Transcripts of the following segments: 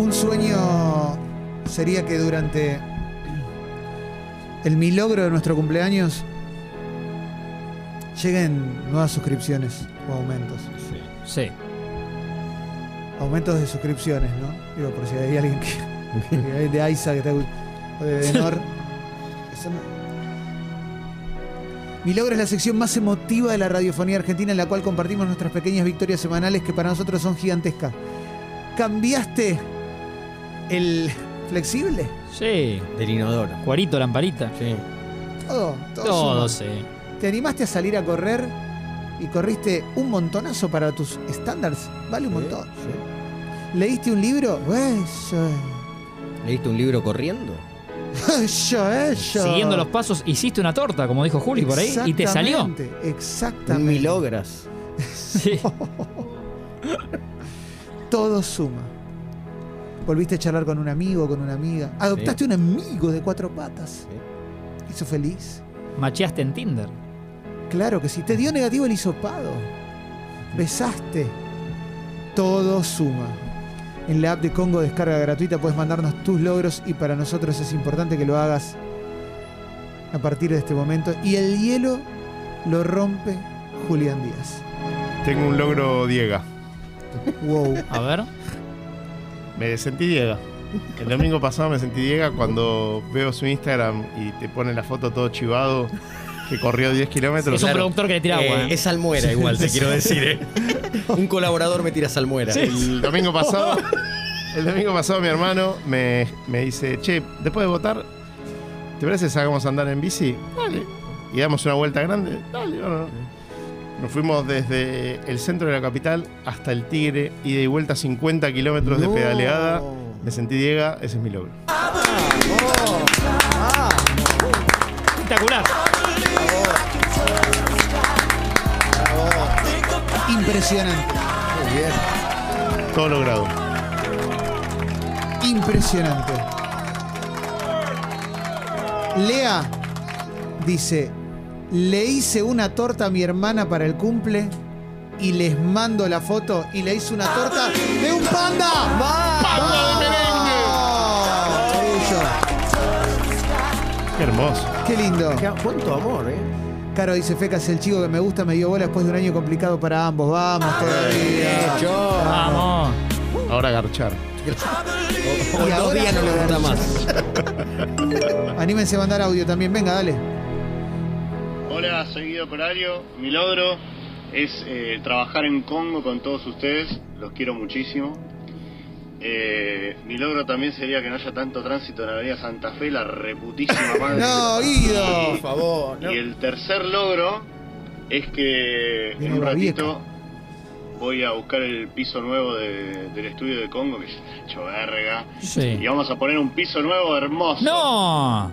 Un sueño sería que durante el milogro de nuestro cumpleaños lleguen nuevas suscripciones o aumentos. Sí. Aumentos de suscripciones, ¿no? Digo, por si hay alguien que, de AISA que está o de Denor. Eso no- Mi logro es la sección más emotiva de la radiofonía argentina en la cual compartimos nuestras pequeñas victorias semanales que para nosotros son gigantescas. ¿Cambiaste el flexible? Sí. Del inodoro. Cuarito, lamparita. Sí. Todo, todo. Todo, sí. ¿Te animaste a salir a correr y corriste un montonazo para tus estándares? Vale un montón. ¿Leíste un libro? Eso ¿Leíste un libro corriendo? es. Eso, eso. Siguiendo los pasos, hiciste una torta, como dijo Juli por ahí, y te salió. Exactamente, Un milogras. Sí. Todo suma. Volviste a charlar con un amigo, con una amiga. Adoptaste un amigo de cuatro patas. Hizo feliz. Macheaste en Tinder. Claro que sí. Te dio negativo el hisopado. Besaste. Todo suma. En la app de Congo descarga gratuita puedes mandarnos tus logros y para nosotros es importante que lo hagas a partir de este momento. Y el hielo lo rompe Julián Díaz. Tengo un logro Diega. Wow. A ver. Me sentí Diega. El domingo pasado me sentí Diega cuando veo su Instagram y te pone la foto todo chivado que corrió 10 kilómetros. Es un Claro. productor que le tira agua. Eh, ¿eh? es salmuera igual, te quiero decir. ¿eh? Un colaborador me tira salmuera. El domingo pasado, el domingo pasado mi hermano me, me dice, che, después de votar, ¿te parece que salgamos a andar en bici? Dale. Y damos una vuelta grande. Dale, no, no. Nos fuimos desde el centro de la capital hasta el Tigre, ida y vuelta 50 kilómetros de No. pedaleada. Me sentí Diega, ese es mi logro. Espectacular. Impresionante. Todo logrado. Impresionante. Lea dice, le hice una torta a mi hermana para el cumple y les mando la foto y le hice una torta de un panda. ¡Panda de merengue! Qué hermoso. Qué lindo. ¿Cuánto amor, eh? Caro dice, Fecas, el chico que me gusta me dio bola después de un año complicado para ambos. Vamos todavía. Vamos. Ahora garchar. O Y el dos ahora- días no le gusta más. Anímense a mandar audio también. Venga, dale. Hola, soy Guido Corario. Mi logro es eh, trabajar en Congo con todos ustedes. Los quiero muchísimo. Eh, mi logro también sería que no haya tanto tránsito en la Avenida Santa Fe, la reputísima madre. No, Guido. Por favor. no. Y el tercer logro es que en un ratito voy a buscar el piso nuevo de- del estudio de Congo, que ya está hecho verga. Sí. Y vamos a poner un piso nuevo hermoso. ¡No!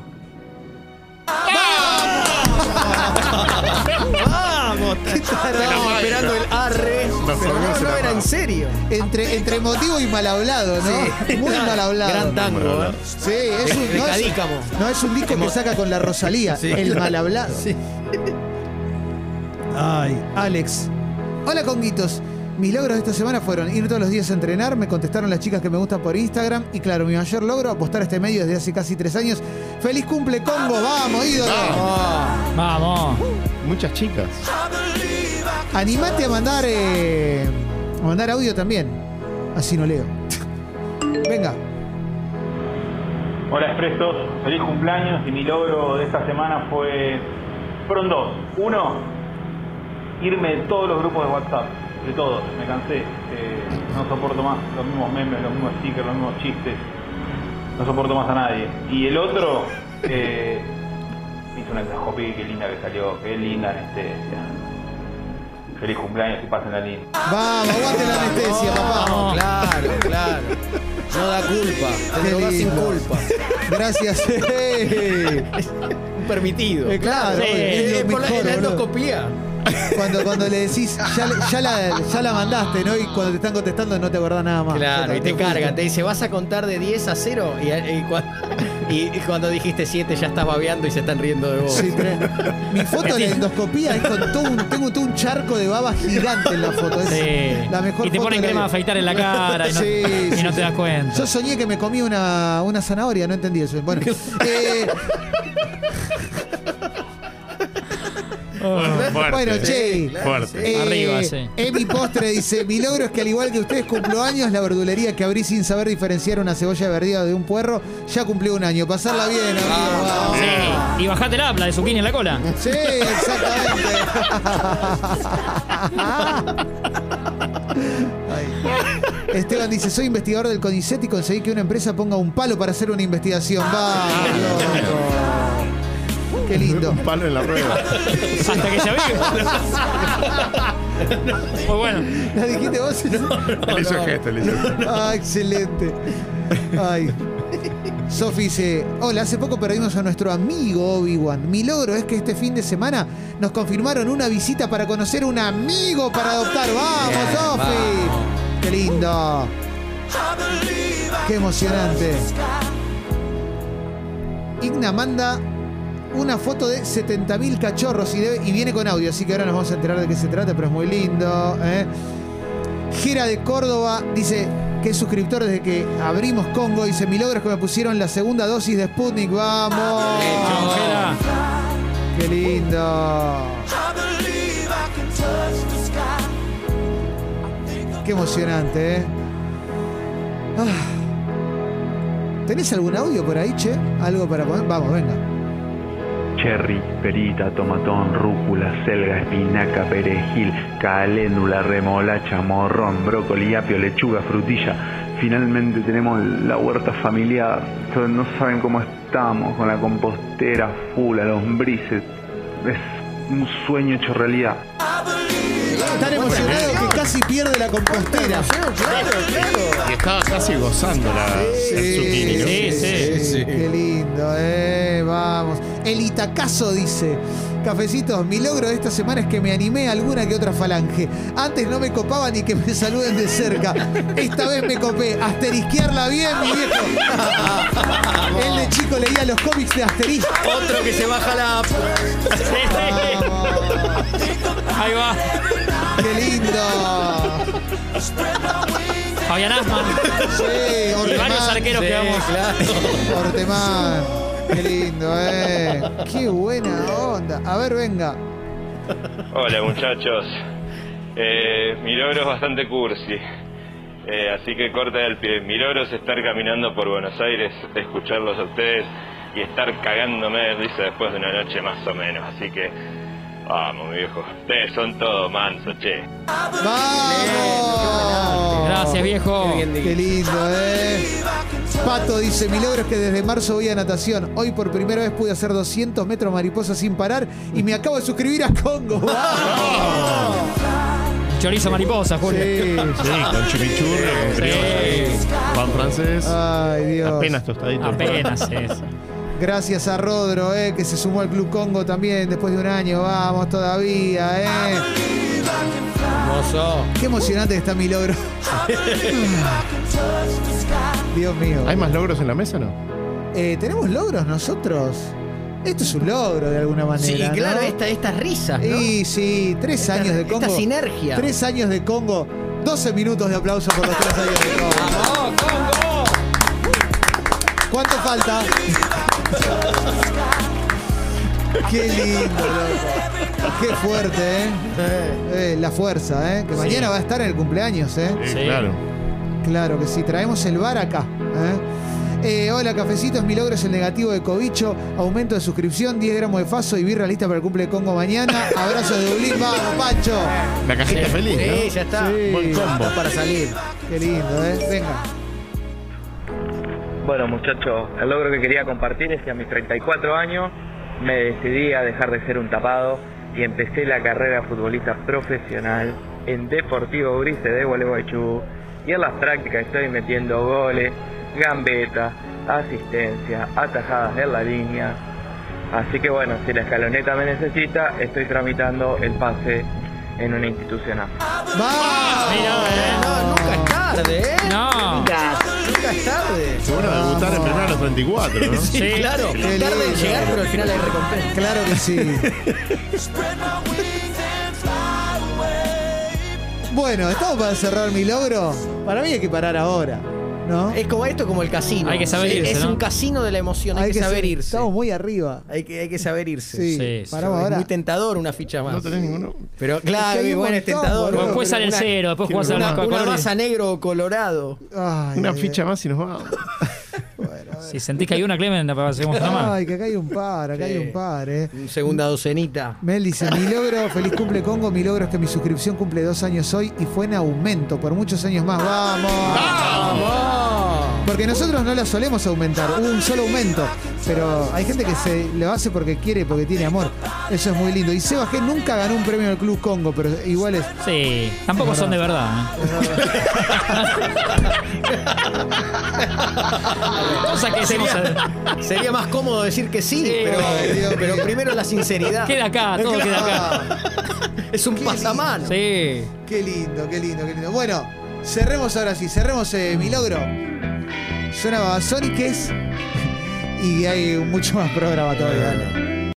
Vamos, estábamos esperando el arre. Pero no, no era en serio. Entre, entre emotivo y mal hablado, ¿no? Muy mal hablado. Gran tango, ¿eh? Sí, es un, no, es, Cadícamo. no, es un disco que saca con la Rosalía, Sí. el mal hablado. Sí. Ay, Alex. Hola, conguitos. Mis logros de esta semana fueron ir todos los días a entrenar, me contestaron las chicas que me gustan por Instagram y claro, mi mayor logro, apostar a este medio desde hace casi tres años. ¡Feliz cumple, Congo! ¡Vamos, ídolo! Vamos. Muchas chicas. Animate a mandar, eh, a mandar audio también. Así no leo. Venga. Hola Expresos, feliz cumpleaños y mi logro de esta semana fue... Fueron dos. Uno, irme de todos los grupos de WhatsApp, de todos, me cansé. Eh, no soporto más los mismos memes, los mismos stickers, los mismos chistes. No soporto más a nadie. Y el otro, eh, hice una Jopi, qué linda que salió, qué linda anestesia. Feliz cumpleaños y pasen la linda. Vamos, aguante la anestesia, papá. Vamos, claro, claro. No da culpa. Te lo sin culpa. Gracias. Eh, Un permitido. claro, Sí. es Eh, lo la, mejor, la boludo. endoscopía. Cuando, cuando le decís, ya, la, ya la mandaste, ¿no? Y cuando te están contestando no te acordás nada más. Claro, y te cargan, te dice, vas a contar de 10 a 0 y, y cua- y- y cuando dijiste 7 ya estás babeando y se están riendo de vos. Sí, Mi foto de la endoscopía es con todo un, tengo todo un charco de baba gigante en la foto. Es Sí. la mejor y te foto ponen crema de afeitar en la cara y no, Sí, y no sí. te das cuenta. Yo soñé que me comí una, una zanahoria, no entendí eso. Bueno, eh, Fuerte. bueno, che. Fuerte. eh, Arriba, sí. Emi Postre dice: Mi logro es que al igual que ustedes cumplo años, la verdulería que abrí sin saber diferenciar una cebolla verdida de un puerro, ya cumplió un año. Pasarla bien, amigo. Sí. Y bajate la, la de zucchini en la cola. Sí, exactamente. Ay. Esteban dice, soy investigador del CONICET y conseguí que una empresa ponga un palo para hacer una investigación. Vamos. Qué lindo. Un palo en la rueda. Hasta que ya vi. Muy bueno. ¿La dijiste vos? Le hizo el gesto, le hizo. Ah, excelente. Ay. Sofi dice, hola, hace poco perdimos a nuestro amigo Obi-Wan. Mi logro es que este fin de semana nos confirmaron una visita para conocer un amigo para adoptar. ¡Vamos, Sofi! ¡Qué lindo! ¡Qué emocionante! Igna manda una foto de 70.000 cachorros y, viene con audio, así que ahora nos vamos a enterar de qué se trata, pero es muy lindo. ¿eh? De Córdoba dice que es suscriptor desde que abrimos Congo. Dice, mi logro es que me pusieron la segunda dosis de Sputnik. ¡Vamos! ¡Qué lindo! Qué emocionante, ¿eh? Ah. ¿Tenés algún audio por ahí, che? ¿Algo para poner? Vamos, venga. Cherry, perita, tomatón, rúcula, selga, espinaca, perejil, caléndula, remolacha, morrón, brócoli, apio, lechuga, frutilla. Finalmente tenemos la huerta familiar. No saben cómo estamos con la compostera full, a lombrices. Es un sueño hecho realidad. Tan emocionado que casi pierde la compostera. Y estaba casi gozando la. Sí, sí. sí. Qué lindo, eh. Vamos. El Itacazo dice. Cafecitos, mi logro de esta semana es que me animé a alguna que otra falange. Antes no me copaba ni que me saluden de cerca. Esta vez me copé. Asterisquearla bien, mi viejo. Él de chico leía los cómics de Asterisco. Otro que se baja la app. Sí, sí. Ahí va. ¡Qué lindo! Fabián Asman. Sí, Y varios Ortemán. arqueros que vamos. claro. Ortemán. Qué lindo, eh. Qué buena onda. A ver, venga. Hola muchachos, Eh, mi logro es bastante cursi, Eh, así que corta el pie. Mi logro es estar caminando por Buenos Aires, escucharlos a ustedes y estar cagándome de risa después de una noche más o menos. Así que, vamos viejo, ustedes son todo manso, che. ¡Vamos! Gracias, viejo. Qué bien Qué lindo, ¿eh? Pato dice, mi logro es que desde marzo voy a natación. Hoy por primera vez pude hacer 200 metros mariposa sin parar y me acabo de suscribir a Congo. ¡Vamos! Chorizo mariposa, Julio. Sí. Sí, con chimichurri, con brioche, pan francés. Ay, Dios. Apenas tostadito. Apenas es. Gracias a Rodro, eh, que se sumó al Club Congo también después de un año. Vamos todavía, eh. Hermoso. Qué emocionante que está mi logro. Dios mío. ¿Hay más logros en la mesa no? Eh, ¿Tenemos logros nosotros? Esto es un logro de alguna manera. Sí, claro, ¿no? esta, estas risas, ¿no? Y sí, tres Esta- años de esta Congo. sinergia. Tres años de Congo. 12 minutos de aplauso por los tres años de Congo. ¡Vamos, Congo! ¿Cuánto falta? Qué lindo, loco. Qué fuerte, ¿eh? Eh, la fuerza, ¿eh? Que mañana va a estar en el cumpleaños, ¿eh? Sí, Sí. claro. Claro que sí, traemos el bar acá. ¿eh? Eh, hola, cafecitos. Mi logro es el negativo de Covicho. Aumento de suscripción, 10 gramos de faso y birra lista para el cumple de Congo mañana. Abrazo de Dublín, vamos, Pancho. La cajita feliz, Sí, ¿no? ya está. Sí. Buen combo. Para salir. Qué lindo, ¿eh? Venga. Bueno muchachos, el logro que quería compartir es que a mis 34 años me decidí a dejar de ser un tapado y empecé la carrera futbolista profesional en Deportivo Brice de Gualeguaychú y en las prácticas estoy metiendo goles, gambetas, asistencia, atajadas en la línea Así que bueno, si la escaloneta me necesita, estoy tramitando el pase en una institucional. ¡Va! Nunca es tarde. Seguro debutar en primera a los 34, ¿no? Sí, Sí. claro. Qué Tarde en lindo. llegar, pero al final hay recompensa. Claro que sí. Bueno, ¿estamos para cerrar mi logro? Para mí hay que parar ahora, ¿no? Es como esto, como el casino. Hay que saber irse, Es ¿no? un casino de la emoción, hay, que, saber ser- irse. Estamos muy arriba. Hay que, hay que saber irse. Sí, Sí, paramos Es ahora. muy tentador una ficha más. No tenés ninguno. Pero claro, Es que hay un bueno, es montón, tentador. boludo. Después sale el Una- cero, después jugás una- al Una, una masa negro o colorado. Ay, Una ay, ficha más y nos vamos. Si sentís que hay una, Clemen, la hacemos una más. Ay, que acá hay un par, acá hay Sí. un par, eh. Segunda docenita. Mel dice, mi logro, feliz cumple Congo, mi logro es que mi suscripción cumple dos años hoy y fue en aumento por muchos años más. ¡Vamos! Porque nosotros no la solemos aumentar, hubo un solo aumento, pero hay gente que se lo hace porque quiere, porque tiene amor. Eso es muy lindo. Y Seba G nunca ganó un premio del Club Congo, pero igual es... Sí, tampoco son de verdad. ¿eh? Cosa que. Sería, sería más cómodo decir que sí, Sí, pero, primero la sinceridad. Queda acá, todo queda acá. Es un pasamano. Sí. Qué lindo, qué lindo, qué lindo. Bueno, cerremos ahora sí, cerremos eh, mi logro. Suena Babasóniques y hay mucho más programa todavía.